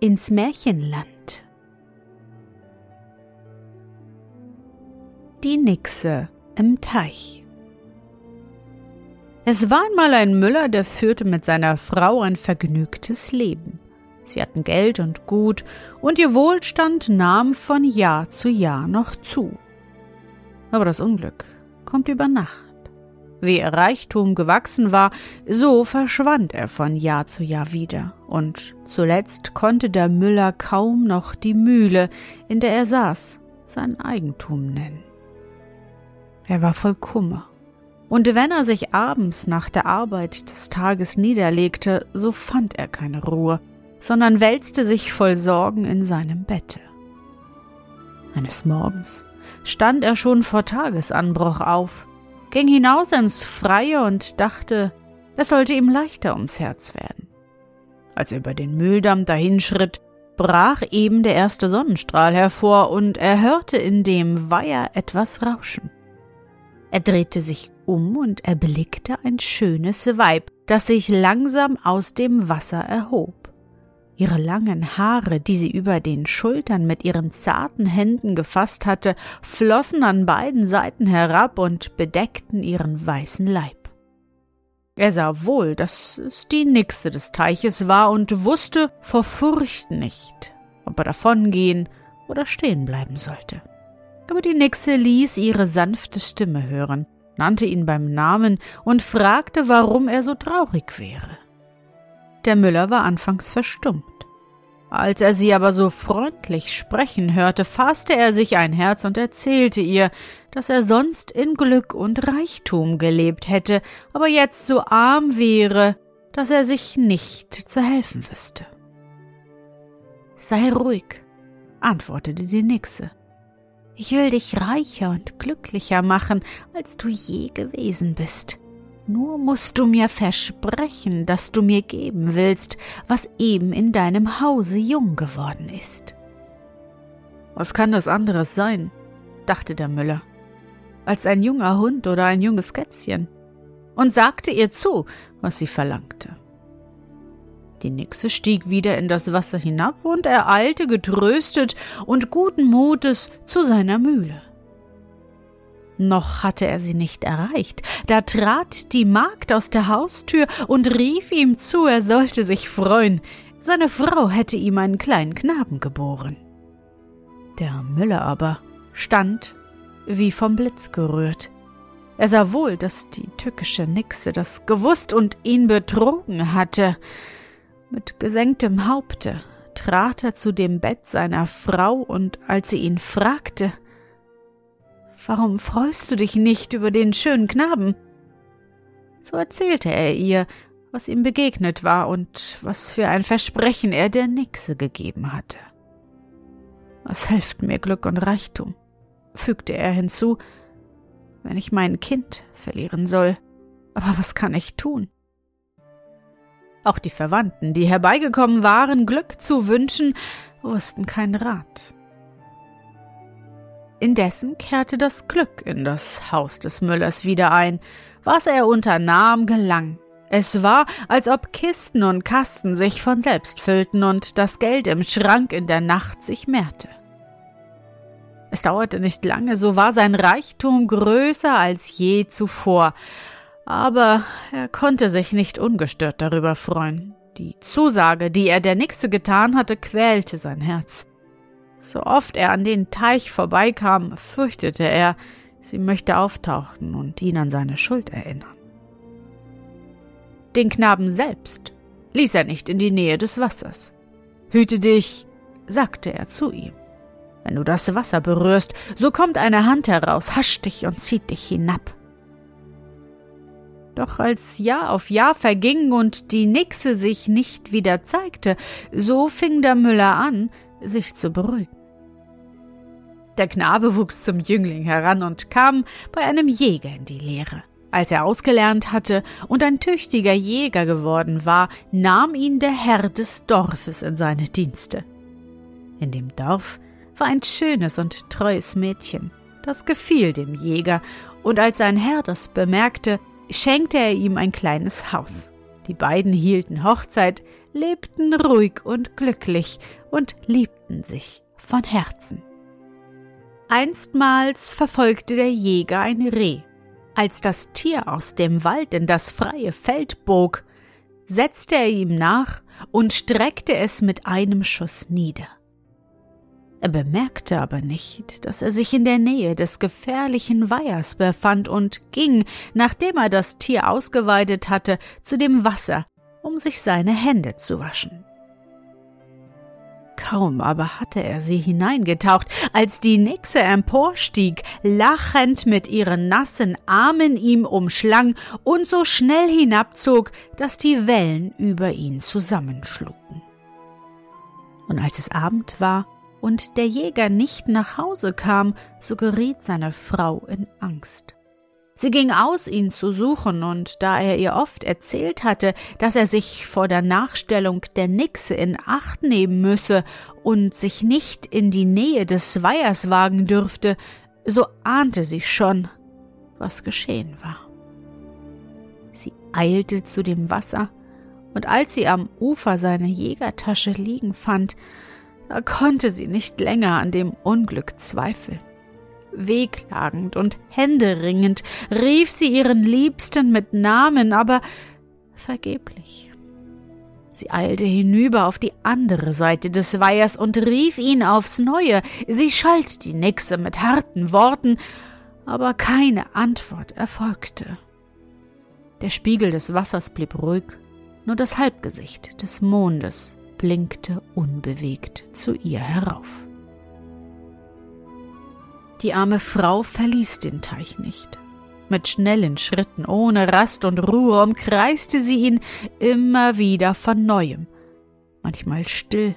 ins Märchenland. Die Nixe im Teich Es war einmal ein Müller, der führte mit seiner Frau ein vergnügtes Leben. Sie hatten Geld und Gut, und ihr Wohlstand nahm von Jahr zu Jahr noch zu. Aber das Unglück kommt über Nacht. Wie ihr Reichtum gewachsen war, so verschwand er von Jahr zu Jahr wieder, und zuletzt konnte der Müller kaum noch die Mühle, in der er saß, sein Eigentum nennen. Er war voll Kummer, und wenn er sich abends nach der Arbeit des Tages niederlegte, so fand er keine Ruhe, sondern wälzte sich voll Sorgen in seinem Bette. Eines Morgens stand er schon vor Tagesanbruch auf, ging hinaus ins Freie und dachte, es sollte ihm leichter ums Herz werden. Als er über den Mühldamm dahinschritt, brach eben der erste Sonnenstrahl hervor und er hörte in dem Weiher etwas rauschen. Er drehte sich um und erblickte ein schönes Weib, das sich langsam aus dem Wasser erhob. Ihre langen Haare, die sie über den Schultern mit ihren zarten Händen gefasst hatte, flossen an beiden Seiten herab und bedeckten ihren weißen Leib. Er sah wohl, dass es die Nixe des Teiches war und wusste vor Furcht nicht, ob er davongehen oder stehen bleiben sollte. Aber die Nixe ließ ihre sanfte Stimme hören, nannte ihn beim Namen und fragte, warum er so traurig wäre. Der Müller war anfangs verstummt. Als er sie aber so freundlich sprechen hörte, fasste er sich ein Herz und erzählte ihr, dass er sonst in Glück und Reichtum gelebt hätte, aber jetzt so arm wäre, dass er sich nicht zu helfen wüsste. Sei ruhig, antwortete die Nixe. Ich will dich reicher und glücklicher machen, als du je gewesen bist. Nur musst du mir versprechen, dass du mir geben willst, was eben in deinem Hause jung geworden ist. Was kann das anderes sein? dachte der Müller, als ein junger Hund oder ein junges Kätzchen, und sagte ihr zu, was sie verlangte. Die Nixe stieg wieder in das Wasser hinab und er eilte getröstet und guten Mutes zu seiner Mühle. Noch hatte er sie nicht erreicht, da trat die Magd aus der Haustür und rief ihm zu, er sollte sich freuen, seine Frau hätte ihm einen kleinen Knaben geboren. Der Müller aber stand wie vom Blitz gerührt. Er sah wohl, dass die tückische Nixe das gewusst und ihn betrogen hatte. Mit gesenktem Haupte trat er zu dem Bett seiner Frau, und als sie ihn fragte, Warum freust du dich nicht über den schönen Knaben? So erzählte er ihr, was ihm begegnet war und was für ein Versprechen er der Nixe gegeben hatte. Was hilft mir Glück und Reichtum? fügte er hinzu, wenn ich mein Kind verlieren soll. Aber was kann ich tun? Auch die Verwandten, die herbeigekommen waren, Glück zu wünschen, wussten keinen Rat. Indessen kehrte das Glück in das Haus des Müllers wieder ein. Was er unternahm, gelang. Es war, als ob Kisten und Kasten sich von selbst füllten und das Geld im Schrank in der Nacht sich mehrte. Es dauerte nicht lange, so war sein Reichtum größer als je zuvor, aber er konnte sich nicht ungestört darüber freuen. Die Zusage, die er der Nixe getan hatte, quälte sein Herz. So oft er an den Teich vorbeikam, fürchtete er, sie möchte auftauchen und ihn an seine Schuld erinnern. Den Knaben selbst ließ er nicht in die Nähe des Wassers. Hüte dich, sagte er zu ihm. Wenn du das Wasser berührst, so kommt eine Hand heraus, hascht dich und zieht dich hinab. Doch als Jahr auf Jahr verging und die Nixe sich nicht wieder zeigte, so fing der Müller an, sich zu beruhigen. Der Knabe wuchs zum Jüngling heran und kam bei einem Jäger in die Lehre. Als er ausgelernt hatte und ein tüchtiger Jäger geworden war, nahm ihn der Herr des Dorfes in seine Dienste. In dem Dorf war ein schönes und treues Mädchen. Das gefiel dem Jäger, und als sein Herr das bemerkte, schenkte er ihm ein kleines Haus. Die beiden hielten Hochzeit, lebten ruhig und glücklich und liebten sich von Herzen. Einstmals verfolgte der Jäger ein Reh. Als das Tier aus dem Wald in das freie Feld bog, setzte er ihm nach und streckte es mit einem Schuss nieder. Er bemerkte aber nicht, dass er sich in der Nähe des gefährlichen Weihers befand und ging, nachdem er das Tier ausgeweidet hatte, zu dem Wasser, um sich seine Hände zu waschen. Kaum aber hatte er sie hineingetaucht, als die Nixe emporstieg, lachend mit ihren nassen Armen ihm umschlang und so schnell hinabzog, dass die Wellen über ihn zusammenschlugen. Und als es Abend war, und der Jäger nicht nach Hause kam, so geriet seine Frau in Angst. Sie ging aus, ihn zu suchen, und da er ihr oft erzählt hatte, dass er sich vor der Nachstellung der Nixe in Acht nehmen müsse und sich nicht in die Nähe des Weihers wagen dürfte, so ahnte sie schon, was geschehen war. Sie eilte zu dem Wasser, und als sie am Ufer seine Jägertasche liegen fand, da konnte sie nicht länger an dem Unglück zweifeln. Wehklagend und händeringend rief sie ihren Liebsten mit Namen, aber vergeblich. Sie eilte hinüber auf die andere Seite des Weihers und rief ihn aufs Neue. Sie schalt die Nixe mit harten Worten, aber keine Antwort erfolgte. Der Spiegel des Wassers blieb ruhig, nur das Halbgesicht des Mondes blinkte unbewegt zu ihr herauf. Die arme Frau verließ den Teich nicht. Mit schnellen Schritten, ohne Rast und Ruhe, umkreiste sie ihn immer wieder von neuem, manchmal still,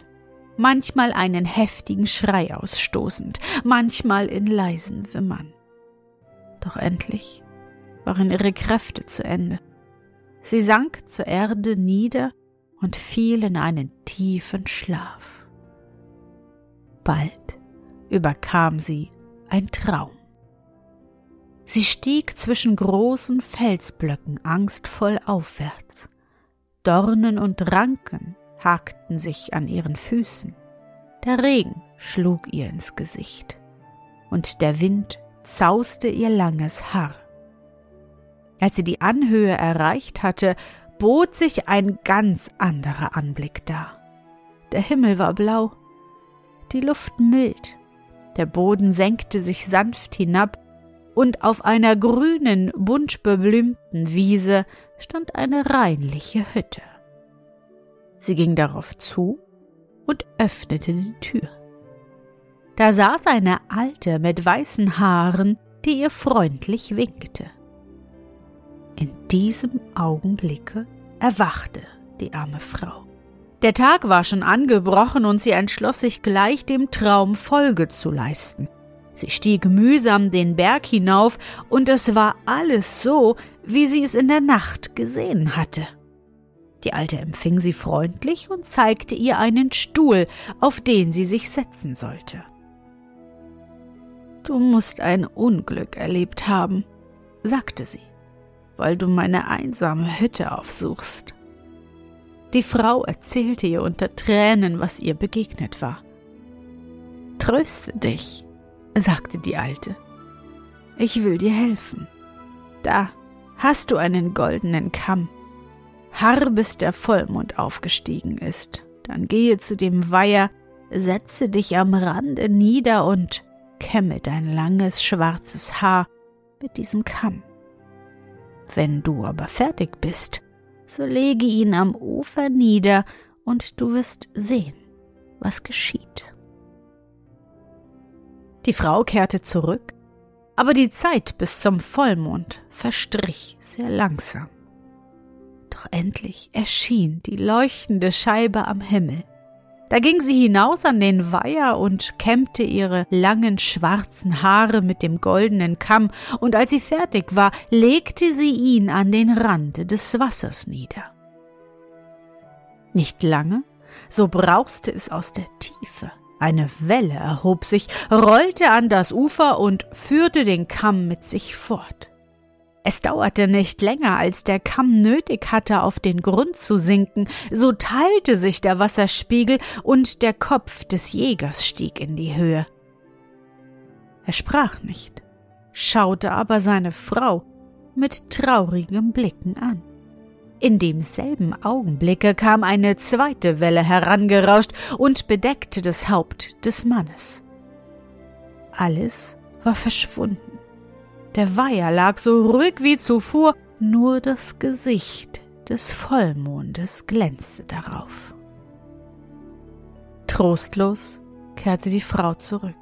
manchmal einen heftigen Schrei ausstoßend, manchmal in leisen Wimmern. Doch endlich waren ihre Kräfte zu Ende. Sie sank zur Erde nieder und fiel in einen tiefen Schlaf. Bald überkam sie ein Traum. Sie stieg zwischen großen Felsblöcken angstvoll aufwärts. Dornen und Ranken hakten sich an ihren Füßen. Der Regen schlug ihr ins Gesicht und der Wind zauste ihr langes Haar. Als sie die Anhöhe erreicht hatte, bot sich ein ganz anderer Anblick dar. Der Himmel war blau, die Luft mild, der Boden senkte sich sanft hinab, und auf einer grünen, bunt beblümten Wiese stand eine reinliche Hütte. Sie ging darauf zu und öffnete die Tür. Da saß eine Alte mit weißen Haaren, die ihr freundlich winkte. In diesem Augenblicke erwachte die arme Frau. Der Tag war schon angebrochen und sie entschloss sich gleich dem Traum Folge zu leisten. Sie stieg mühsam den Berg hinauf, und es war alles so, wie sie es in der Nacht gesehen hatte. Die Alte empfing sie freundlich und zeigte ihr einen Stuhl, auf den sie sich setzen sollte. Du musst ein Unglück erlebt haben, sagte sie weil du meine einsame Hütte aufsuchst. Die Frau erzählte ihr unter Tränen, was ihr begegnet war. Tröste dich, sagte die Alte. Ich will dir helfen. Da hast du einen goldenen Kamm. Harr, bis der Vollmond aufgestiegen ist. Dann gehe zu dem Weiher, setze dich am Rande nieder und kämme dein langes schwarzes Haar mit diesem Kamm. Wenn du aber fertig bist, so lege ihn am Ufer nieder und du wirst sehen, was geschieht. Die Frau kehrte zurück, aber die Zeit bis zum Vollmond verstrich sehr langsam. Doch endlich erschien die leuchtende Scheibe am Himmel. Da ging sie hinaus an den Weiher und kämmte ihre langen schwarzen Haare mit dem goldenen Kamm, und als sie fertig war, legte sie ihn an den Rande des Wassers nieder. Nicht lange, so brauste es aus der Tiefe. Eine Welle erhob sich, rollte an das Ufer und führte den Kamm mit sich fort. Es dauerte nicht länger, als der Kamm nötig hatte, auf den Grund zu sinken, so teilte sich der Wasserspiegel und der Kopf des Jägers stieg in die Höhe. Er sprach nicht, schaute aber seine Frau mit traurigem Blicken an. In demselben Augenblicke kam eine zweite Welle herangerauscht und bedeckte das Haupt des Mannes. Alles war verschwunden. Der Weiher lag so ruhig wie zuvor, nur das Gesicht des Vollmondes glänzte darauf. Trostlos kehrte die Frau zurück.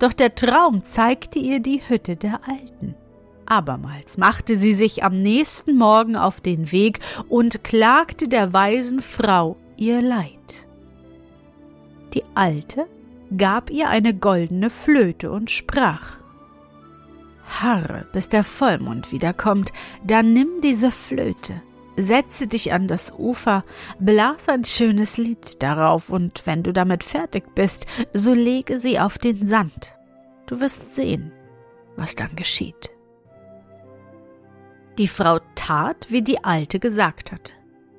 Doch der Traum zeigte ihr die Hütte der Alten. Abermals machte sie sich am nächsten Morgen auf den Weg und klagte der weisen Frau ihr Leid. Die Alte gab ihr eine goldene Flöte und sprach Harre, bis der Vollmond wiederkommt, dann nimm diese Flöte, setze dich an das Ufer, blas ein schönes Lied darauf, und wenn du damit fertig bist, so lege sie auf den Sand. Du wirst sehen, was dann geschieht. Die Frau tat, wie die Alte gesagt hatte.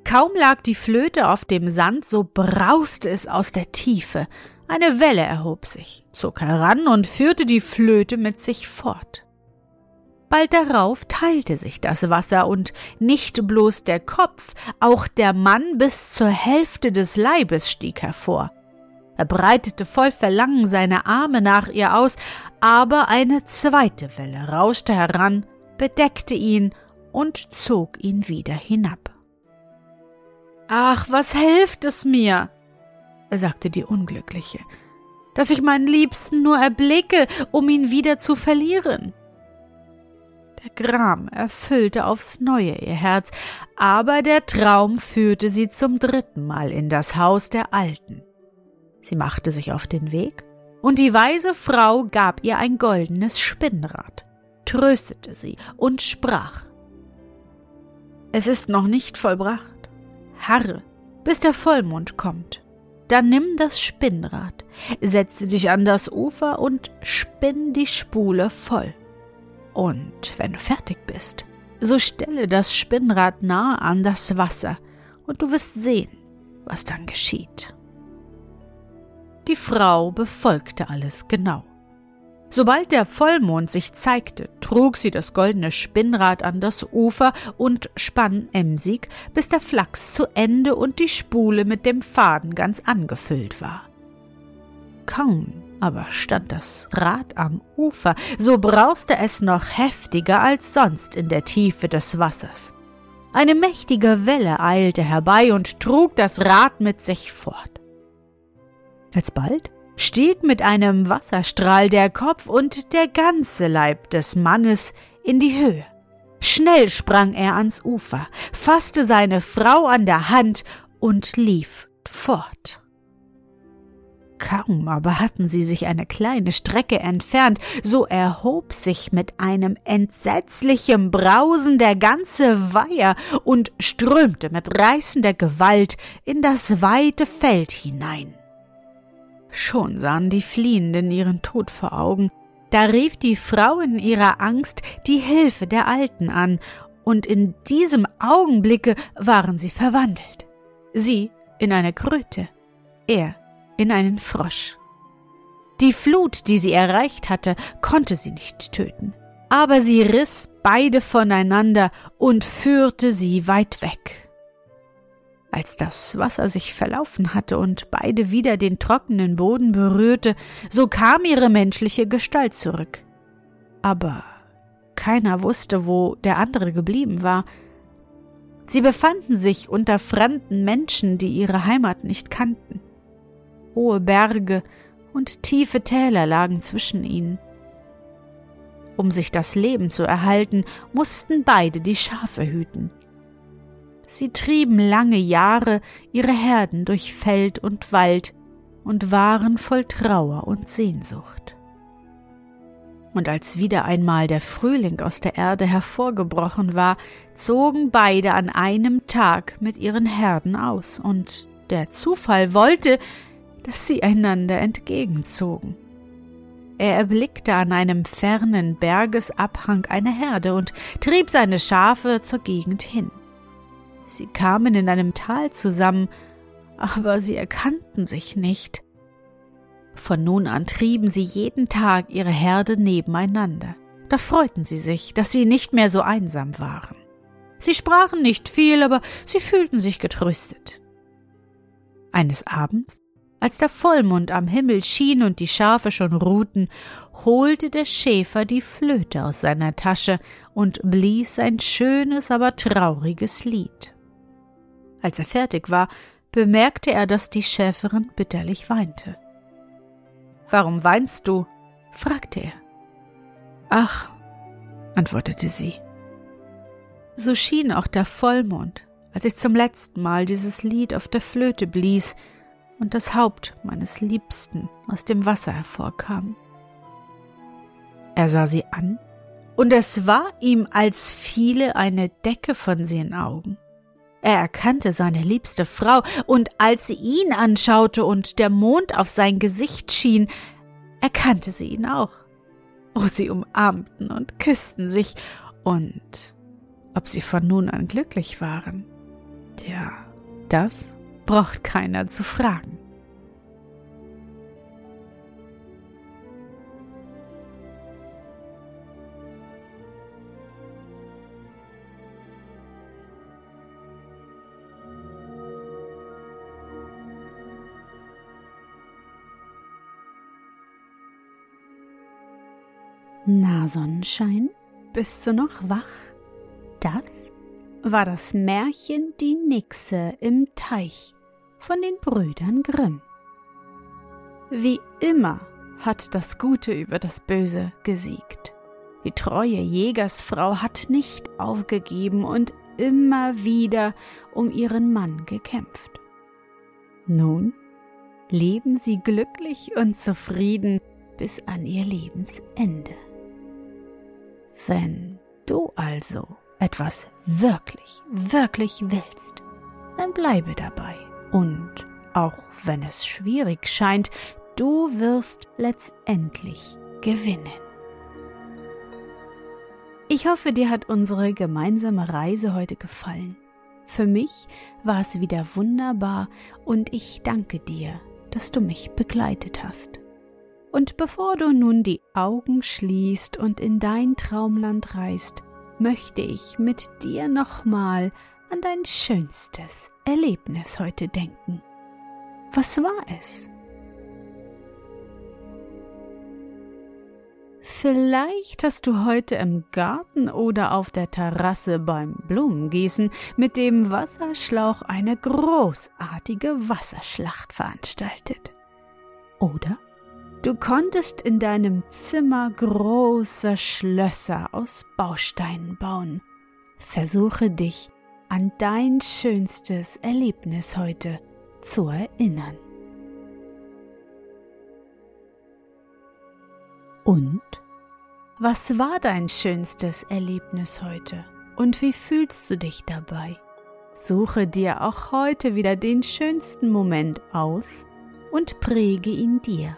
Kaum lag die Flöte auf dem Sand, so brauste es aus der Tiefe. Eine Welle erhob sich, zog heran und führte die Flöte mit sich fort. Bald darauf teilte sich das Wasser und nicht bloß der Kopf, auch der Mann bis zur Hälfte des Leibes stieg hervor. Er breitete voll Verlangen seine Arme nach ihr aus, aber eine zweite Welle rauschte heran, bedeckte ihn und zog ihn wieder hinab. Ach, was hilft es mir? sagte die Unglückliche, dass ich meinen Liebsten nur erblicke, um ihn wieder zu verlieren. Der Gram erfüllte aufs neue ihr Herz, aber der Traum führte sie zum dritten Mal in das Haus der Alten. Sie machte sich auf den Weg, und die weise Frau gab ihr ein goldenes Spinnrad, tröstete sie und sprach Es ist noch nicht vollbracht. Harre, bis der Vollmond kommt. Dann nimm das Spinnrad, setze dich an das Ufer und spinn die Spule voll. Und wenn du fertig bist, so stelle das Spinnrad nahe an das Wasser, und du wirst sehen, was dann geschieht. Die Frau befolgte alles genau. Sobald der Vollmond sich zeigte, trug sie das goldene Spinnrad an das Ufer und spann emsig, bis der Flachs zu Ende und die Spule mit dem Faden ganz angefüllt war. Kaum aber stand das Rad am Ufer, so brauste es noch heftiger als sonst in der Tiefe des Wassers. Eine mächtige Welle eilte herbei und trug das Rad mit sich fort. Alsbald stieg mit einem Wasserstrahl der Kopf und der ganze Leib des Mannes in die Höhe. Schnell sprang er ans Ufer, fasste seine Frau an der Hand und lief fort. Kaum aber hatten sie sich eine kleine Strecke entfernt, so erhob sich mit einem entsetzlichen Brausen der ganze Weiher und strömte mit reißender Gewalt in das weite Feld hinein. Schon sahen die Fliehenden ihren Tod vor Augen, da rief die Frau in ihrer Angst die Hilfe der Alten an, und in diesem Augenblicke waren sie verwandelt. Sie in eine Kröte, er in einen Frosch. Die Flut, die sie erreicht hatte, konnte sie nicht töten, aber sie riss beide voneinander und führte sie weit weg. Als das Wasser sich verlaufen hatte und beide wieder den trockenen Boden berührte, so kam ihre menschliche Gestalt zurück. Aber keiner wusste, wo der andere geblieben war. Sie befanden sich unter fremden Menschen, die ihre Heimat nicht kannten. Hohe Berge und tiefe Täler lagen zwischen ihnen. Um sich das Leben zu erhalten, mussten beide die Schafe hüten. Sie trieben lange Jahre ihre Herden durch Feld und Wald und waren voll Trauer und Sehnsucht. Und als wieder einmal der Frühling aus der Erde hervorgebrochen war, zogen beide an einem Tag mit ihren Herden aus, und der Zufall wollte, dass sie einander entgegenzogen. Er erblickte an einem fernen Bergesabhang eine Herde und trieb seine Schafe zur Gegend hin. Sie kamen in einem Tal zusammen, aber sie erkannten sich nicht. Von nun an trieben sie jeden Tag ihre Herde nebeneinander. Da freuten sie sich, dass sie nicht mehr so einsam waren. Sie sprachen nicht viel, aber sie fühlten sich getröstet. Eines Abends, als der Vollmond am Himmel schien und die Schafe schon ruhten, holte der Schäfer die Flöte aus seiner Tasche und blies ein schönes, aber trauriges Lied. Als er fertig war, bemerkte er, dass die Schäferin bitterlich weinte. Warum weinst du? fragte er. Ach, antwortete sie. So schien auch der Vollmond, als ich zum letzten Mal dieses Lied auf der Flöte blies und das Haupt meines Liebsten aus dem Wasser hervorkam. Er sah sie an, und es war ihm, als fiele eine Decke von seinen Augen. Er erkannte seine liebste Frau, und als sie ihn anschaute und der Mond auf sein Gesicht schien, erkannte sie ihn auch. Oh, sie umarmten und küssten sich, und ob sie von nun an glücklich waren, ja, das braucht keiner zu fragen. Na, Sonnenschein, bist du noch wach? Das war das Märchen Die Nixe im Teich von den Brüdern Grimm. Wie immer hat das Gute über das Böse gesiegt. Die treue Jägersfrau hat nicht aufgegeben und immer wieder um ihren Mann gekämpft. Nun leben sie glücklich und zufrieden bis an ihr Lebensende. Wenn du also etwas wirklich, wirklich willst, dann bleibe dabei. Und auch wenn es schwierig scheint, du wirst letztendlich gewinnen. Ich hoffe, dir hat unsere gemeinsame Reise heute gefallen. Für mich war es wieder wunderbar und ich danke dir, dass du mich begleitet hast. Und bevor du nun die Augen schließt und in dein Traumland reist, möchte ich mit dir nochmal an dein schönstes Erlebnis heute denken. Was war es? Vielleicht hast du heute im Garten oder auf der Terrasse beim Blumengießen mit dem Wasserschlauch eine großartige Wasserschlacht veranstaltet. Oder Du konntest in deinem Zimmer große Schlösser aus Bausteinen bauen. Versuche dich an dein schönstes Erlebnis heute zu erinnern. Und? Was war dein schönstes Erlebnis heute? Und wie fühlst du dich dabei? Suche dir auch heute wieder den schönsten Moment aus und präge ihn dir